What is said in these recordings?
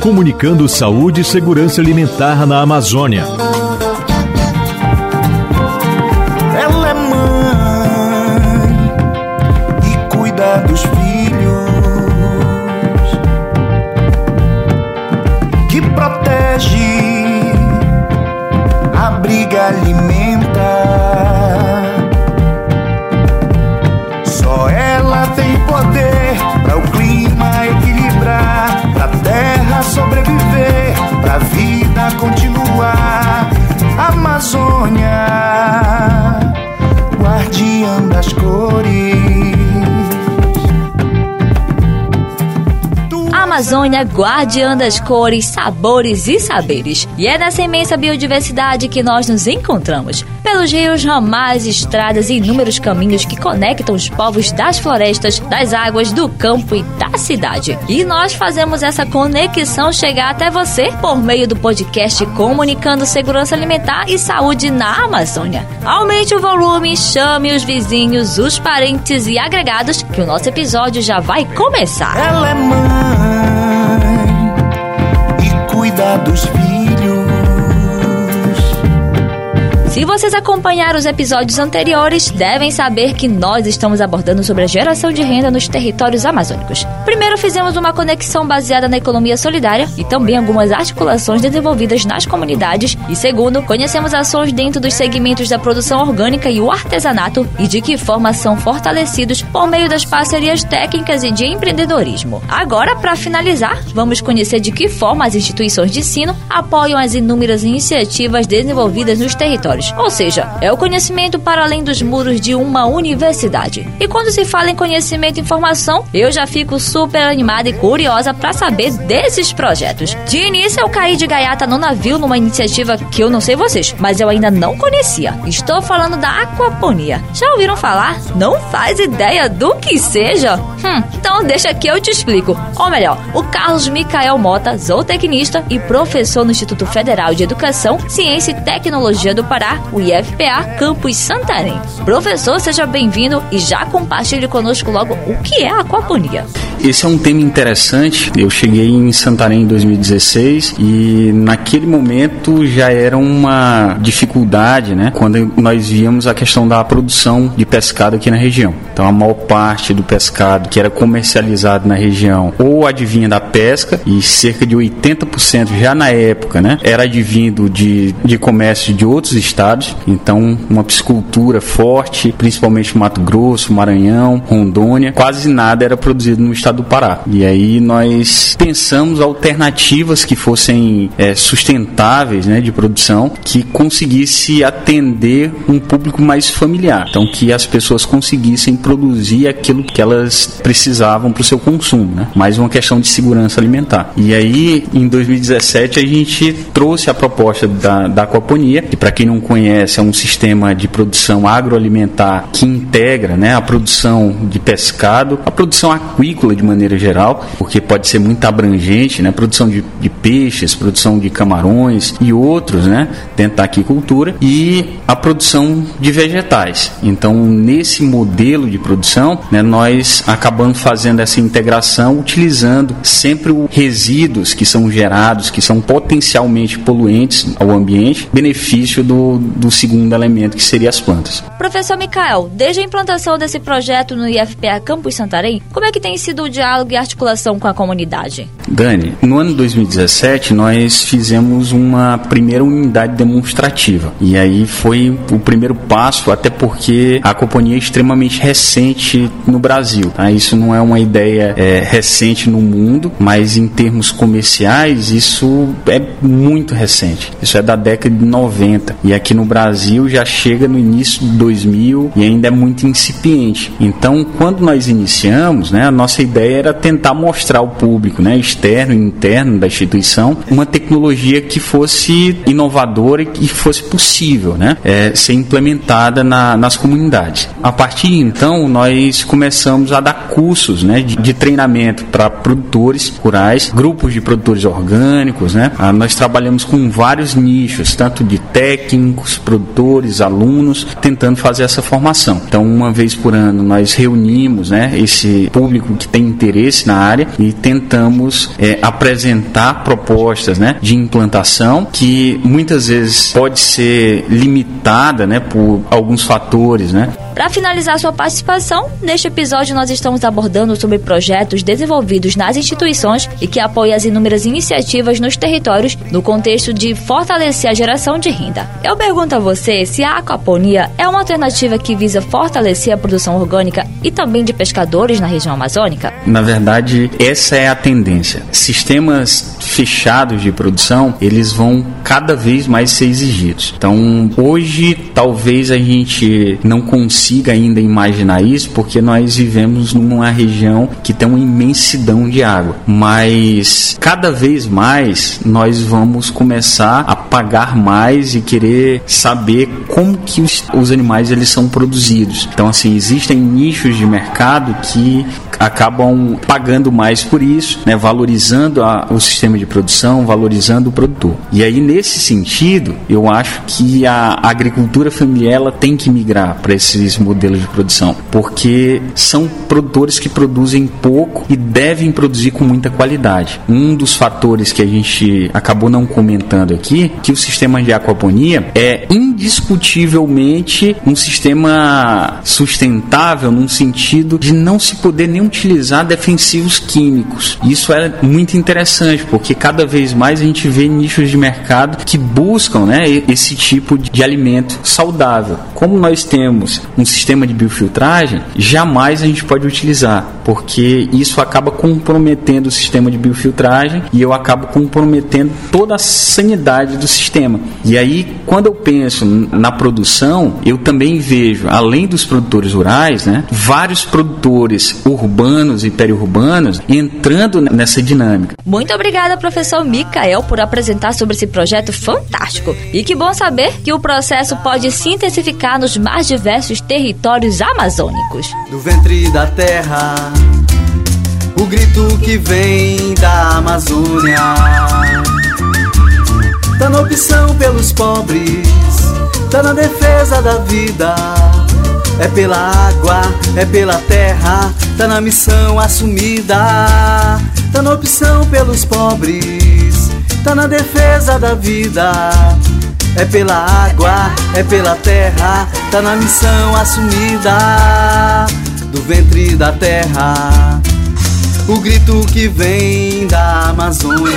Comunicando saúde e segurança alimentar na Amazônia. Amazônia, guardiã das cores, sabores e saberes. E é nessa imensa biodiversidade que nós nos encontramos. Pelos rios, ramais, estradas e inúmeros caminhos que conectam os povos das florestas, das águas, do campo e da cidade. E nós fazemos essa conexão chegar até você por meio do podcast Comunicando Segurança Alimentar e Saúde na Amazônia. Aumente o volume, chame os vizinhos, os parentes e agregados, que o nosso episódio já vai começar. Ela é mãe cuida dos. Se vocês acompanharam os episódios anteriores, devem saber que nós estamos abordando sobre a geração de renda nos territórios amazônicos. Primeiro, fizemos uma conexão baseada na economia solidária e também algumas articulações desenvolvidas nas comunidades. E segundo, conhecemos ações dentro dos segmentos da produção orgânica e o artesanato e de que forma são fortalecidos por meio das parcerias técnicas e de empreendedorismo. Agora, para finalizar, vamos conhecer de que forma as instituições de ensino apoiam as inúmeras iniciativas desenvolvidas nos territórios. Ou seja, é o conhecimento para além dos muros de uma universidade. E quando se fala em conhecimento e informação, eu já fico super animada e curiosa para saber desses projetos. De início, eu caí de gaiata no navio numa iniciativa que eu não sei vocês, mas eu ainda não conhecia. Estou falando da aquaponia. Já ouviram falar? Não faz ideia do que seja? Hum, então deixa que eu te explico. Ou melhor, o Carlos Micael Mota, zootecnista e professor no Instituto Federal de Educação, Ciência e Tecnologia do Pará, o IFPA Campus Santarém. Professor, seja bem-vindo e já compartilhe conosco logo o que é a aquaponia. Esse é um tema interessante. Eu cheguei em Santarém em 2016 e naquele momento já era uma dificuldade, né? Quando nós víamos a questão da produção de pescado aqui na região. Então a maior parte do pescado que era comercializado na região ou advinha da pesca e cerca de 80% já na época, né? Era advindo de, de comércio de outros estados. Então uma piscicultura forte, principalmente Mato Grosso, Maranhão, Rondônia. Quase nada era produzido no estado do Pará. E aí nós pensamos alternativas que fossem é, sustentáveis né, de produção, que conseguisse atender um público mais familiar. Então que as pessoas conseguissem produzir aquilo que elas precisavam para o seu consumo. Né? Mais uma questão de segurança alimentar. E aí, em 2017, a gente trouxe a proposta da, da aquaponia, que para quem não conhece, é um sistema de produção agroalimentar que integra né, a produção de pescado, a produção aquícola de maneira geral, porque pode ser muito abrangente, né? Produção de, de peixes, produção de camarões e outros, né? Dentro da aquicultura e a produção de vegetais. Então, nesse modelo de produção, né, nós acabamos fazendo essa integração utilizando sempre os resíduos que são gerados, que são potencialmente poluentes ao ambiente, benefício do, do segundo elemento, que seria as plantas. Professor Mikael, desde a implantação desse projeto no IFPA Campus Santarém, como é que tem sido o diálogo e articulação com a comunidade? Dani, no ano 2017 nós fizemos uma primeira unidade demonstrativa e aí foi o primeiro passo, até porque a companhia é extremamente recente no Brasil. Tá? Isso não é uma ideia é, recente no mundo, mas em termos comerciais isso é muito recente. Isso é da década de 90 e aqui no Brasil já chega no início de 2000 e ainda é muito incipiente. Então, quando nós iniciamos, né, a nossa ideia era tentar mostrar ao público, né, externo e interno da instituição, uma tecnologia que fosse inovadora e que fosse possível, né, é, ser implementada na, nas comunidades. A partir de então, nós começamos a dar cursos, né, de, de treinamento para produtores rurais, grupos de produtores orgânicos, né? Ah, nós trabalhamos com vários nichos, tanto de técnicos, produtores, alunos, tentando fazer essa formação. Então, uma vez por ano nós reunimos, né, esse público que tem interesse na área e tentamos é, apresentar propostas, né, de implantação que muitas vezes pode ser limitada, né, por alguns fatores, né? Para finalizar sua participação, neste episódio nós estamos abordando sobre projetos desenvolvidos nas instituições e que apoiam as inúmeras iniciativas nos territórios no contexto de fortalecer a geração de renda. Eu pergunto a você se a aquaponia é uma alternativa que visa fortalecer a produção orgânica e também de pescadores na região amazônica? Na verdade, essa é a tendência. Sistemas fechados de produção, eles vão cada vez mais ser exigidos. Então, hoje talvez a gente não consiga ainda imaginar isso, porque nós vivemos numa região que tem uma imensidão de água. Mas cada vez mais nós vamos começar a pagar mais e querer saber como que os, os animais eles são produzidos. Então assim, existem nichos de mercado que acabam pagando mais por isso, né, valorizando a, o sistema de produção, valorizando o produtor. E aí, nesse sentido, eu acho que a agricultura familiar ela tem que migrar para esses modelos de produção, porque são produtores que produzem pouco e devem produzir com muita qualidade. Um dos fatores que a gente acabou não comentando aqui, que o sistema de aquaponia é indiscutivelmente um sistema sustentável num sentido de não se poder nem utilizar defensivos químicos. Isso é muito interessante, porque cada vez mais a gente vê nichos de mercado que buscam né, esse tipo de alimento saudável. Como nós temos um sistema de biofiltragem, jamais a gente pode utilizar, porque isso acaba comprometendo o sistema de biofiltragem e eu acabo comprometendo toda a sanidade do sistema. E aí, quando eu penso na produção, eu também vejo, além dos produtores rurais, né, vários produtores urbanos e periurbanos entrando nessa dinâmica. Muito obrigada, professor Micael, por apresentar sobre esse projeto fantástico. E que bom saber que o processo pode se intensificar nos mais diversos territórios amazônicos. Do ventre da terra, o grito que vem da Amazônia. Tá na opção pelos pobres, tá na defesa da vida é pela água, é pela terra, tá na missão assumida, tá na opção pelos pobres, tá na defesa da vida. É pela água, é pela terra, tá na missão assumida. Do ventre da terra o grito que vem da Amazônia.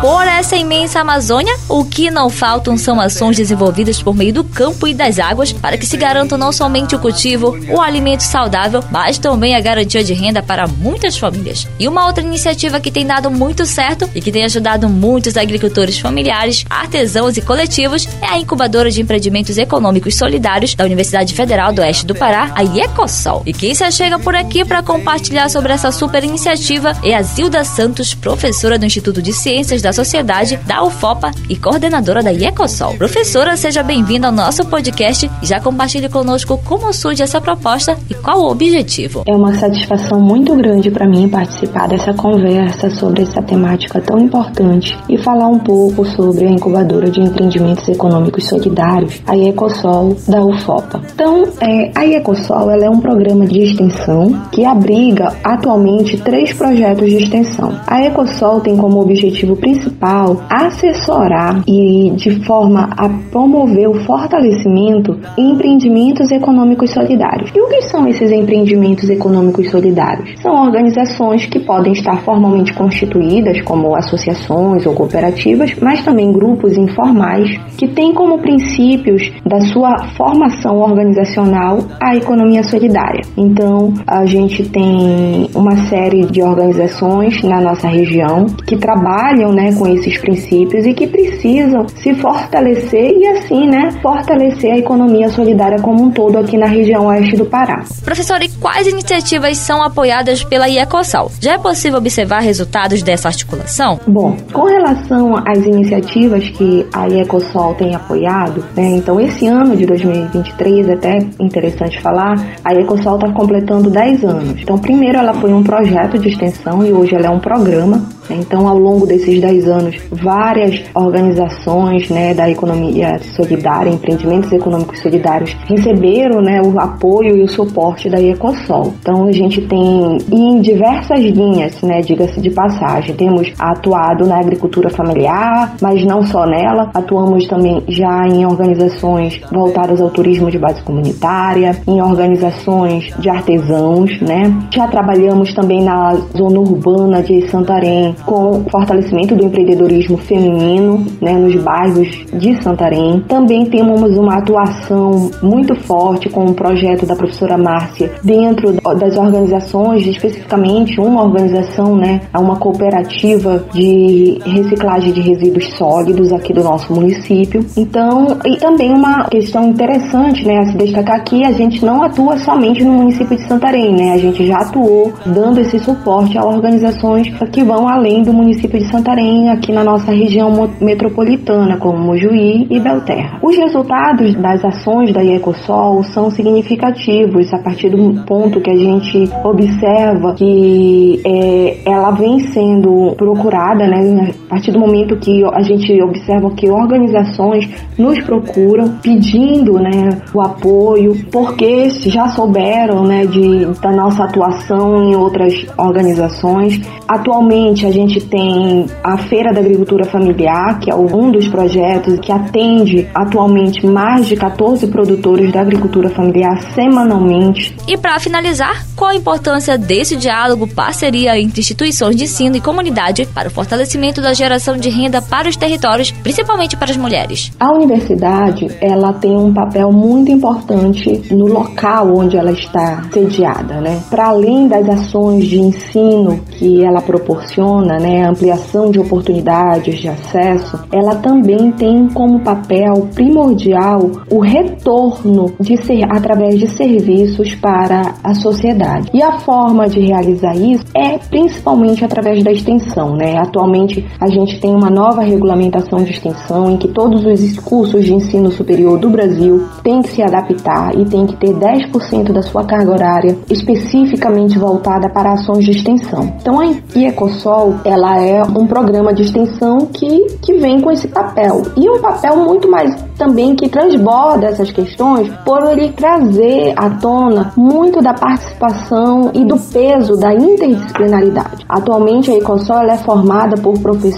Por essa imensa Amazônia, o que não faltam são ações desenvolvidas por meio do campo e das águas para que se garanta não somente o cultivo, o alimento saudável, mas também a garantia de renda para muitas famílias. E uma outra iniciativa que tem dado muito certo e que tem ajudado muitos agricultores familiares, artesãos e coletivos é a incubadora de empreendimentos econômicos solidários da Universidade Federal do Oeste do Pará, a IECOSOL. E quem se chega por aqui para compartilhar sobre essa super iniciativa é a Zilda Santos, professora do Instituto de Ciências da Sociedade da UFOPA e coordenadora da IECOSOL. Professora, seja bem-vinda ao nosso podcast e já compartilhe conosco como surge essa proposta e qual o objetivo. É uma satisfação muito grande para mim participar dessa conversa sobre essa temática tão importante e falar um pouco sobre a incubadora de empreendimentos econômicos solidários, a IECOSOL da UFOPA. Então, é, a IECOSOL ela é um programa de extensão que abriga atualmente três três projetos de extensão. A Ecosol tem como objetivo principal assessorar e de forma a promover o fortalecimento em empreendimentos econômicos solidários. E o que são esses empreendimentos econômicos solidários? São organizações que podem estar formalmente constituídas como associações ou cooperativas, mas também grupos informais que têm como princípios da sua formação organizacional a economia solidária. Então, a gente tem uma série de organizações na nossa região que trabalham né, com esses princípios e que precisam se fortalecer e assim né, fortalecer a economia solidária como um todo aqui na região oeste do Pará. Professor, e quais iniciativas são apoiadas pela IECOSAL? Já é possível observar resultados dessa articulação? Bom, com relação às iniciativas que a IECOSOL tem apoiado, né, então esse ano de 2023, até interessante falar, a IECOSOL está completando 10 anos. Então, primeiro ela foi um projeto de de extensão e hoje ela é um programa. Então, ao longo desses 10 anos, várias organizações né, da economia solidária, empreendimentos econômicos solidários, receberam né, o apoio e o suporte da Ecosol. Então, a gente tem em diversas linhas, né, diga-se de passagem, temos atuado na agricultura familiar, mas não só nela, atuamos também já em organizações voltadas ao turismo de base comunitária, em organizações de artesãos, né? Já trabalhamos também na zona urbana de Santarém com fortalecimento do empreendedorismo feminino, né, nos bairros de Santarém. Também temos uma atuação muito forte com o projeto da professora Márcia dentro das organizações, especificamente uma organização, né, uma cooperativa de reciclagem de resíduos sólidos aqui do nosso município. Então, e também uma questão interessante, né, a se destacar aqui, a gente não atua somente no município de Santarém, né? A gente já atuou dando esse suporte a organizações que vão além do município de Santarém, aqui na nossa região metropolitana, como Mojuí e Belterra. Os resultados das ações da Ecosol são significativos a partir do ponto que a gente observa que é, ela vem sendo procurada, né? A partir do momento que a gente observa que organizações nos procuram pedindo, né, o apoio, porque já souberam, né, de, da nossa atuação em outras organizações. Atualmente a gente tem a Feira da Agricultura Familiar, que é um dos projetos que atende atualmente mais de 14 produtores da agricultura familiar semanalmente. E para finalizar, qual a importância desse diálogo, parceria entre instituições de ensino e comunidade para o fortalecimento da geração de renda para os territórios, principalmente para as mulheres? A universidade, ela tem um papel muito importante no local onde ela está sediada, né? Para além das ações de ensino que ela proporciona, né, ampliação de oportunidades de acesso, ela também tem como papel primordial o retorno de ser através de serviços para a sociedade. E a forma de realizar isso é principalmente através da extensão, né? Atualmente a gente tem uma nova regulamentação de extensão em que todos os cursos de ensino superior do Brasil têm que se adaptar e têm que ter 10% da sua carga horária especificamente voltada para ações de extensão. Então a Ecosol, ela é um programa de extensão que, que vem com esse papel. E um papel muito mais também que transborda essas questões por ele trazer à tona muito da participação e do peso da interdisciplinaridade. Atualmente a Ecosol é formada por professores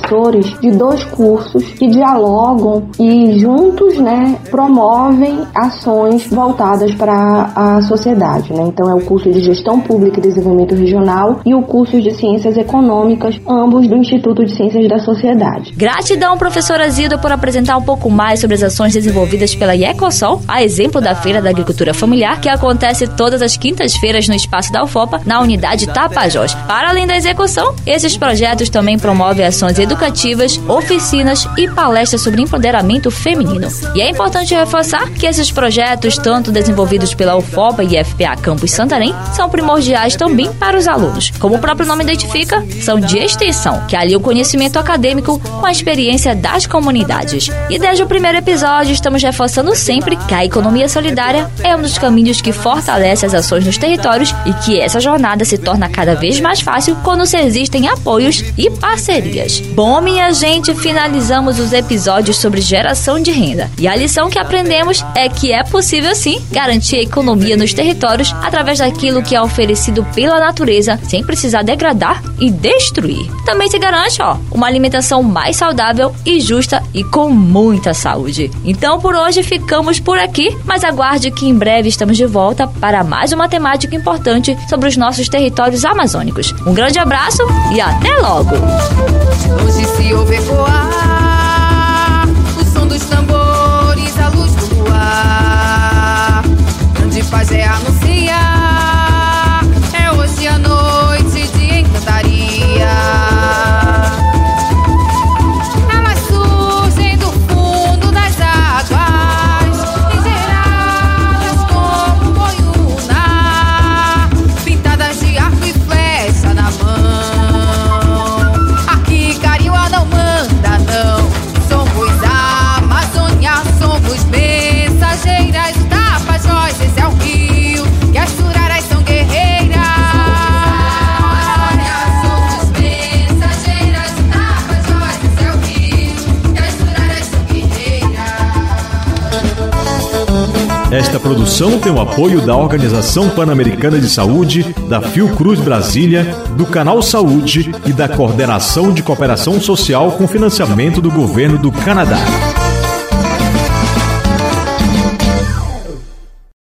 de dois cursos que dialogam e juntos, né, promovem ações voltadas para a sociedade, né? Então é o curso de Gestão Pública e Desenvolvimento Regional e o curso de Ciências Econômicas, ambos do Instituto de Ciências da Sociedade. Gratidão, professora Zilda, por apresentar um pouco mais sobre as ações desenvolvidas pela Ecosol, a exemplo da Feira da Agricultura Familiar, que acontece todas as quintas-feiras no espaço da UFOPA, na unidade Tapajós. Para além da execução, esses projetos também promovem ações educativas, oficinas e palestras sobre empoderamento feminino. E é importante reforçar que esses projetos, tanto desenvolvidos pela UFOPA e FPA Campus Santarém, são primordiais também para os alunos. Como o próprio nome identifica, são de extensão, que alia o conhecimento acadêmico com a experiência das comunidades. E desde o primeiro episódio, estamos reforçando sempre que a economia solidária é um dos caminhos que fortalece as ações nos territórios e que essa jornada se torna cada vez mais fácil quando se existem apoios e parcerias. Bom, minha gente, finalizamos os episódios sobre geração de renda. E a lição que aprendemos é que é possível sim garantir a economia nos territórios através daquilo que é oferecido pela natureza, sem precisar degradar e destruir. Também se garante, ó, uma alimentação mais saudável e justa e com muita saúde. Então por hoje ficamos por aqui, mas aguarde que em breve estamos de volta para mais uma temática importante sobre os nossos territórios amazônicos. Um grande abraço e até logo! Hoje se ouve ecoar o som dos tambores, a luz do luar. Grande paz é anunciar, Esta produção tem o apoio da Organização Pan-Americana de Saúde, da Fiocruz Brasília, do Canal Saúde e da Coordenação de Cooperação Social com financiamento do Governo do Canadá.